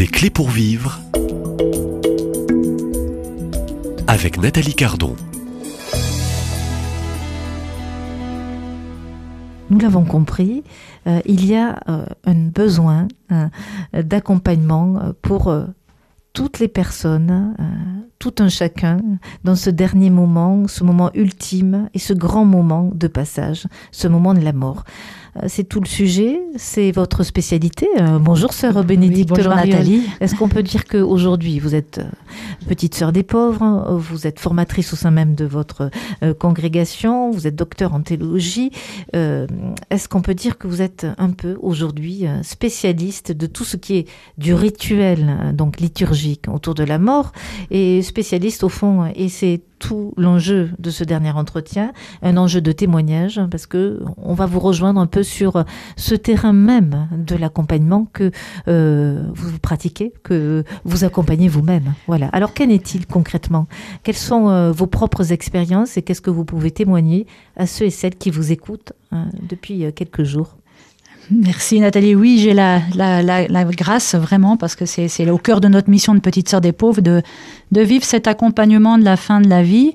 Des clés pour vivre avec Nathalie Cardon. Nous l'avons compris, euh, il y a euh, un besoin euh, d'accompagnement pour toutes les personnes, tout un chacun, dans ce dernier moment, ce moment ultime et ce grand moment de passage, ce moment de la mort. Euh, c'est tout le sujet, c'est votre spécialité. Euh, bonjour sœur Bénédicte Oui, bonjour. Nathalie. Est-ce qu'on peut dire qu'aujourd'hui, vous êtes euh, petite sœur des pauvres, vous êtes formatrice au sein même de votre congrégation, vous êtes docteur en théologie. Est-ce qu'on peut dire que vous êtes un peu aujourd'hui spécialiste de tout ce qui est du rituel, donc liturgique autour de la mort, et spécialiste au fond, et c'est tout l'enjeu de ce dernier entretien, un enjeu de témoignage, hein, parce que on va vous rejoindre un peu sur ce terrain même de l'accompagnement que euh, vous pratiquez, que vous accompagnez vous-même. Voilà. Alors qu'en est-il concrètement? Quelles sont euh, vos propres expériences et qu'est-ce que vous pouvez témoigner à ceux et celles qui vous écoutent hein, depuis euh, quelques jours? Merci Nathalie. Oui, j'ai la, grâce vraiment parce que c'est au cœur de notre mission de Petite Sœur des Pauvres de, vivre cet accompagnement de la fin de la vie.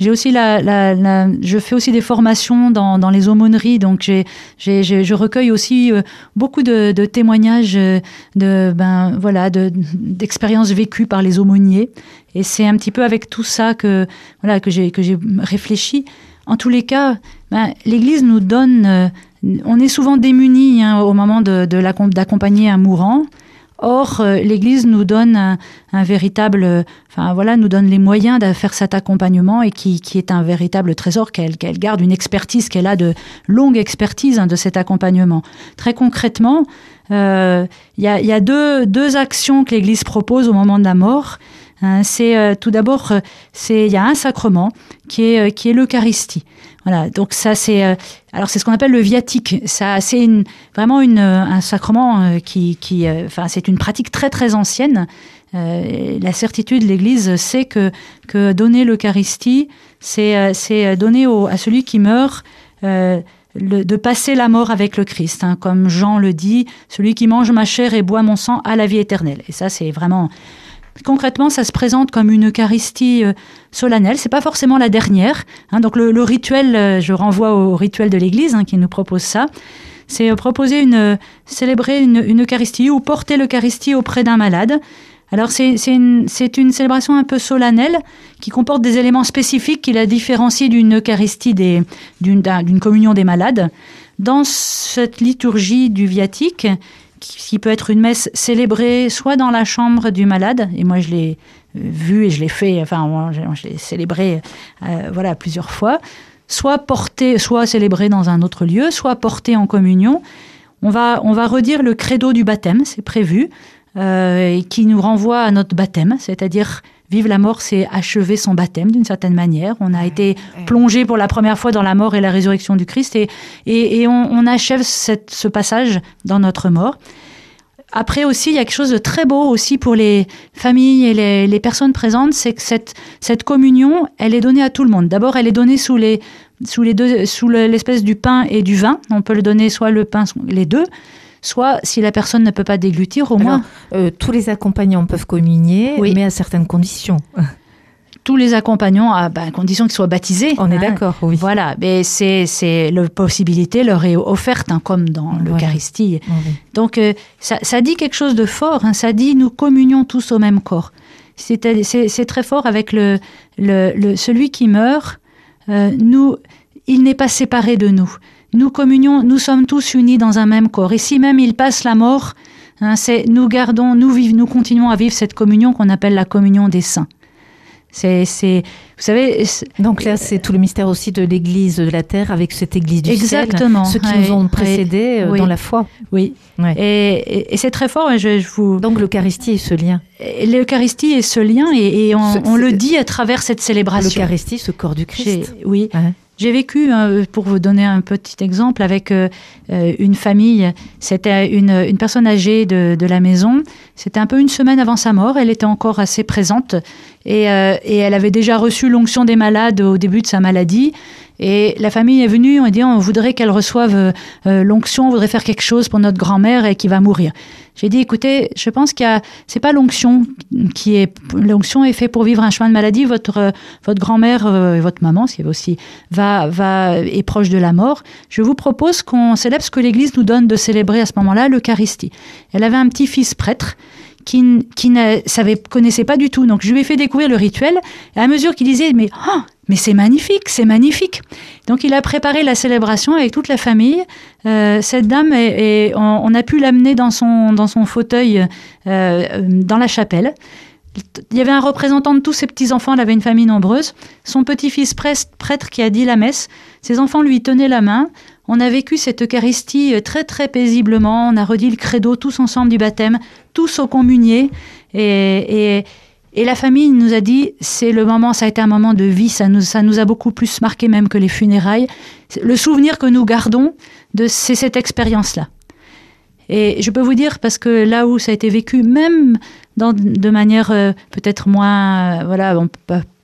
J'ai aussi la, je fais aussi des formations dans, les aumôneries, donc j'ai, je recueille aussi euh, beaucoup de, de témoignages euh, de, ben voilà, de, d'expériences vécues par les aumôniers. Et c'est un petit peu avec tout ça que voilà que j'ai que j'ai réfléchi. En tous les cas, ben, l'Église nous donne, euh, on est souvent démunis hein, au moment de, d'accompagner un mourant. Or, euh, l'Église nous donne un, véritable, enfin voilà, nous donne les moyens de faire cet accompagnement et qui, qui est un véritable trésor qu'elle garde, une expertise qu'elle a de longue expertise hein, de cet accompagnement. Très concrètement, euh, il y, a, y a deux, deux actions que l'Église propose au moment de la mort. Hein, c'est euh, tout d'abord, il y a un sacrement qui est qui est l'Eucharistie. Voilà, donc ça c'est euh, alors c'est ce qu'on appelle le viatique. C'est vraiment euh, un sacrement euh, qui enfin c'est une pratique très très ancienne. La certitude de l'Église c'est que donner l'Eucharistie c'est donner à celui qui meurt de passer la mort avec le Christ, hein, comme Jean le dit, celui qui mange ma chair et boit mon sang a la vie éternelle. Et ça, c'est vraiment concrètement, ça se présente comme une Eucharistie euh, solennelle. C'est pas forcément la dernière. hein. donc le, rituel, euh, je renvoie au rituel de l'Église hein, qui nous propose ça. C'est euh, proposer une, euh, célébrer une, Eucharistie ou porter l'Eucharistie auprès d'un malade. Alors c'est une, une célébration un peu solennelle qui comporte des éléments spécifiques qui la différencient d'une Eucharistie d'une communion des malades. Dans cette liturgie du viatique, qui, peut être une messe célébrée soit dans la chambre du malade, et moi je l'ai euh, vu et je l'ai fait, enfin je l'ai célébré euh, voilà plusieurs fois, soit portée, soit célébrée dans un autre lieu, soit portée en communion. On va, on va redire le credo du baptême, c'est prévu, euh, et qui nous renvoie à notre baptême, c'est-à-dire vivre la mort, c'est achever son baptême d'une certaine manière. On a été plongé pour la première fois dans la mort et la résurrection du Christ, et, et, et on, on achève cette- ce passage dans notre mort. Après aussi, il y a quelque chose de très beau aussi pour les familles et les, les personnes présentes, c'est que cette, cette communion, elle est donnée à tout le monde. D'abord, elle est donnée sous les sous les deux, sous le- l'espèce du pain et du vin. On peut le donner soit le pain, soit les deux, soit si la personne ne peut pas déglutir, au Alors, moins euh, tous les accompagnants peuvent communier, Oui. mais à certaines conditions. tous les accompagnants, à ben, condition qu'ils soient baptisés. On est hein. d'accord, oui. Voilà, mais c'est c'est la possibilité leur est offerte, hein, comme dans Voilà. l'Eucharistie. Oui. Donc euh, ça, ça dit quelque chose de fort. hein. ça dit nous communions tous au même corps. C'est très fort avec le, le, le- celui qui meurt. euh, nous, il n'est pas séparé de nous. Nous communions, nous sommes tous unis dans un même corps. Et si même il passe la mort, hein, c'est nous gardons, nous vivons, nous continuons à vivre cette communion qu'on appelle la communion des saints. C'est, c'est, vous savez, c'est- Donc là, c'est tout le mystère aussi de l'Église de la Terre avec cette Église du Exactement. ciel, ceux qui nous ont précédés euh, Oui. dans la foi. oui. Et, et- et c'est très fort. Je, je vous, Donc l'Eucharistie est ce lien. L'Eucharistie est ce lien et, et on, le dit à travers cette célébration. L'Eucharistie, ce corps du Christ. Oui, Ouais. J'ai vécu, euh, pour vous donner un petit exemple, avec euh, euh, une famille. C'était une, personne âgée de la maison. C'était un peu une semaine avant sa mort. Elle était encore assez présente. Et, euh, et elle avait déjà reçu l'onction des malades au début de sa maladie. Et la famille est venue, on dit on voudrait qu'elle reçoive euh, euh, l'onction, on voudrait faire quelque chose pour notre grand-mère et qui va mourir. J'ai dit écoutez, je pense qu'il a, c'est pas l'onction qui est, l'onction est faite pour vivre un chemin de maladie. Votre votre grand-mère et votre maman, qui aussi va va est proche de la mort. Je vous propose qu'on célèbre ce que l'Église nous donne de célébrer à ce moment-là, l'Eucharistie. Elle avait un petit-fils prêtre qui, ne savait, connaissait pas du tout. Donc je lui ai fait découvrir le rituel. Et à mesure qu'il disait, mais, oh, mais c'est magnifique, c'est magnifique. Donc il a préparé la célébration avec toute la famille. Euh, cette dame, et, on, a pu l'amener dans son, dans son fauteuil euh, dans la chapelle. Il y avait un représentant de tous ses petits-enfants, elle avait une famille nombreuse. Son petit-fils prêtre qui a dit la messe. Ses enfants lui tenaient la main. On a vécu cette Eucharistie très très paisiblement. On a redit le credo tous ensemble du baptême tous au communier. Et, et, la famille nous a dit, c'est le moment, ça a été un moment de vie, ça nous, ça nous a beaucoup plus marqué même que les funérailles. Le souvenir que nous gardons, de, c'est cette expérience-là. Et je peux vous dire, parce que là où ça a été vécu, même dans, de manière euh, peut-être moins, euh, voilà,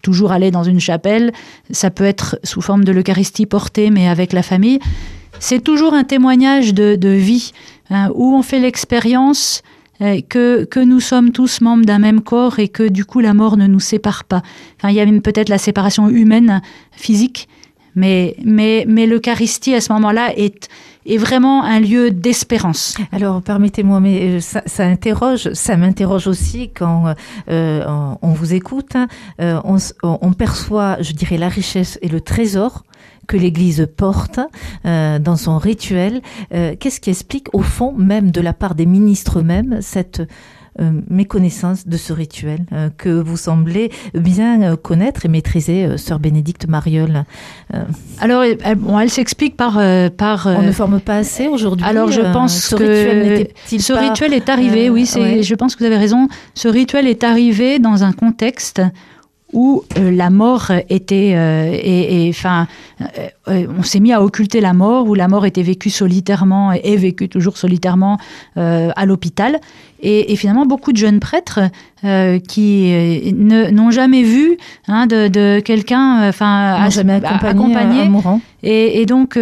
toujours aller dans une chapelle, ça peut être sous forme de l'Eucharistie portée, mais avec la famille, c'est toujours un témoignage de, de vie, hein, où on fait l'expérience euh, que, que nous sommes tous membres d'un même corps et que du coup la mort ne nous sépare pas. Enfin, il y a même peut-être la séparation humaine, physique, mais, mais, mais l'Eucharistie à ce moment-là est, est vraiment un lieu d'espérance. Alors permettez-moi, mais euh, ça, ça, interroge, ça m'interroge aussi quand euh, on, vous écoute, hein. on, on, perçoit, je dirais, la richesse et le trésor que l'Église porte euh, dans son rituel. Euh, qu'est-ce qui explique, au fond, même de la part des ministres eux-mêmes, cette euh, méconnaissance de ce rituel que vous semblez bien connaître et maîtriser, sœur Bénédicte Mariol. Alors, elle, bon, elle s'explique par, par. On ne forme pas assez aujourd'hui. Alors, je pense ce que rituel ce rituel est arrivé. oui, c'est. Je pense que vous avez raison. Ce rituel est arrivé dans un contexte où euh, la mort était euh, et, enfin euh, on s'est mis à occulter la mort où la mort était vécue solitairement et est vécue toujours solitairement à l'hôpital. Et, finalement beaucoup de jeunes prêtres qui n'ont jamais vu hein, de, quelqu'un enfin accompagné, mourant. Et, et donc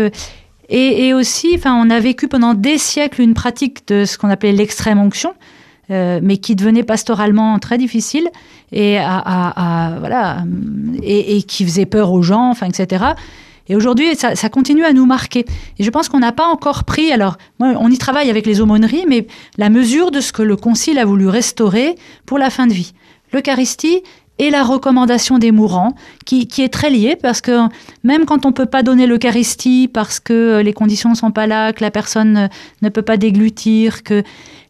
et, aussi, enfin, on a vécu pendant des siècles une pratique de ce qu'on appelait l'extrême onction, euh, mais qui devenait pastoralement très difficile et, à, voilà, et, qui faisait peur aux gens, enfin, etc. Et aujourd'hui, ça, ça, continue à nous marquer. Et je pense qu'on n'a pas encore pris, alors, moi, on y travaille avec les aumôneries, mais la mesure de ce que le Concile a voulu restaurer pour la fin de vie. L'Eucharistie et la recommandation des mourants, qui, est très liée, parce que même quand on ne peut pas donner l'Eucharistie, parce que les conditions ne sont pas là, que la personne ne peut pas déglutir, que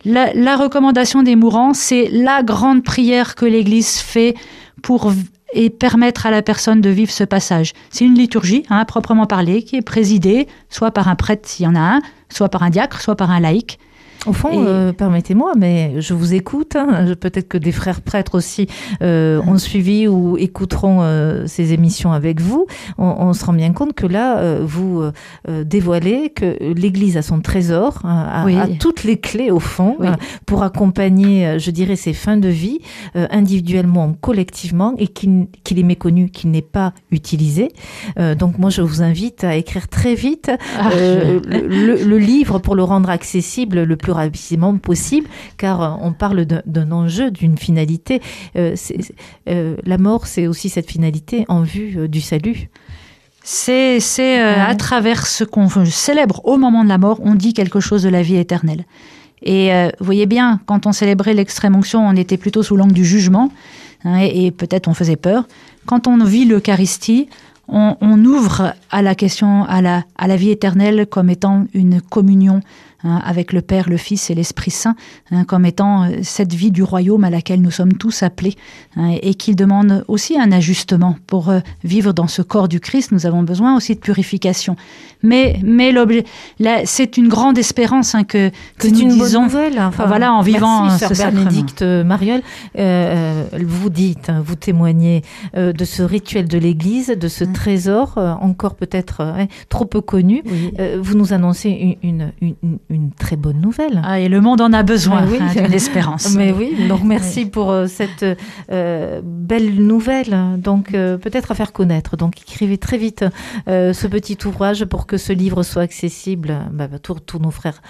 la, recommandation des mourants, c'est la grande prière que l'Église fait pour et permettre à la personne de vivre ce passage. C'est une liturgie, hein, proprement parlée, qui est présidée soit par un prêtre s'il y en a un, soit par un diacre, soit par un laïc. Au fond, euh, permettez-moi, mais je vous écoute. Hein. Peut-être que des frères prêtres aussi euh, ont suivi ou écouteront euh, ces émissions avec vous. On, se rend bien compte que là, vous dévoilez que l'Église a son trésor, hein, a, toutes les clés au fond hein, pour accompagner, je dirais, ses fins de vie individuellement, collectivement, et qu'il est méconnu, qu'il n'est pas utilisé. donc moi, je vous invite à écrire très vite ah, le, le, livre pour le rendre accessible le plus rapidement possible, car euh, on parle d'un enjeu, d'une finalité. Euh, euh, la mort, c'est aussi cette finalité en vue du salut. C'est à travers ce qu'on célèbre au moment de la mort, on dit quelque chose de la vie éternelle. Et vous voyez bien, quand on célébrait l'extrême onction, on était plutôt sous l'angle du jugement, hein, et, peut-être on faisait peur. Quand on vit l'Eucharistie, on, on, ouvre à la question, à la, à la vie éternelle comme étant une communion Hein, avec le Père, le Fils et l'Esprit Saint, hein, comme étant euh, cette vie du royaume à laquelle nous sommes tous appelés, hein, et qu'il demande aussi un ajustement pour euh, vivre dans ce corps du Christ. Nous avons besoin aussi de purification. Mais, mais l'objet, c'est une grande espérance que, que nous une disons. nouvelle. Enfin, voilà, en vivant merci, ce Bénédicte Mariol, euh, vous dites, vous témoignez de ce rituel de l'Église, de ce trésor encore peut-être trop peu connu. vous nous annoncez une, une une très bonne nouvelle. Ah, et le monde en a besoin, oui. hein, d'une espérance. Mais oui, donc merci oui. pour euh, cette euh, belle nouvelle, donc euh, peut-être à faire connaître. Donc écrivez très vite euh, ce petit ouvrage pour que ce livre soit accessible bah, à tous, tous nos frères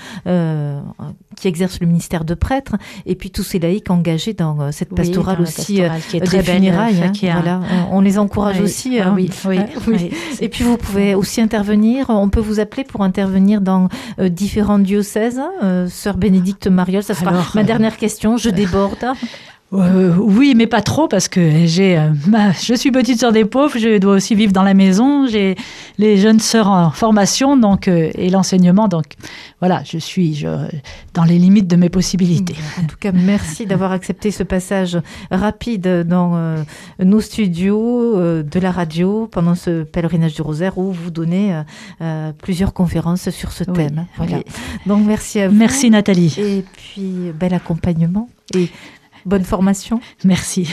qui exercent le ministère de prêtre et puis tous ces laïcs engagés dans cette pastorale oui, dans aussi pastorale qui est très belle, funérailles. Hein, a... voilà, on, on, les encourage aussi. Ah, hein. oui, oui. Et puis vous pouvez aussi intervenir. On peut vous appeler pour intervenir dans euh, différents diocèses. Euh, Sœur Bénédicte Mariol, ça sera Alors, ma dernière question. Je déborde. Euh, oui, mais pas trop parce que j'ai, euh, bah, je suis petite sœur des pauvres, je dois aussi vivre dans la maison, j'ai les jeunes sœurs en formation donc euh, et l'enseignement, donc voilà, je suis je, dans les limites de mes possibilités. En tout cas, merci d'avoir accepté ce passage rapide dans nos studios de la radio pendant ce pèlerinage du Rosaire où vous donnez plusieurs conférences sur ce Oui, thème. Voilà. oui. Donc merci à vous. Merci Nathalie. Et puis bel accompagnement et Bonne formation. Merci.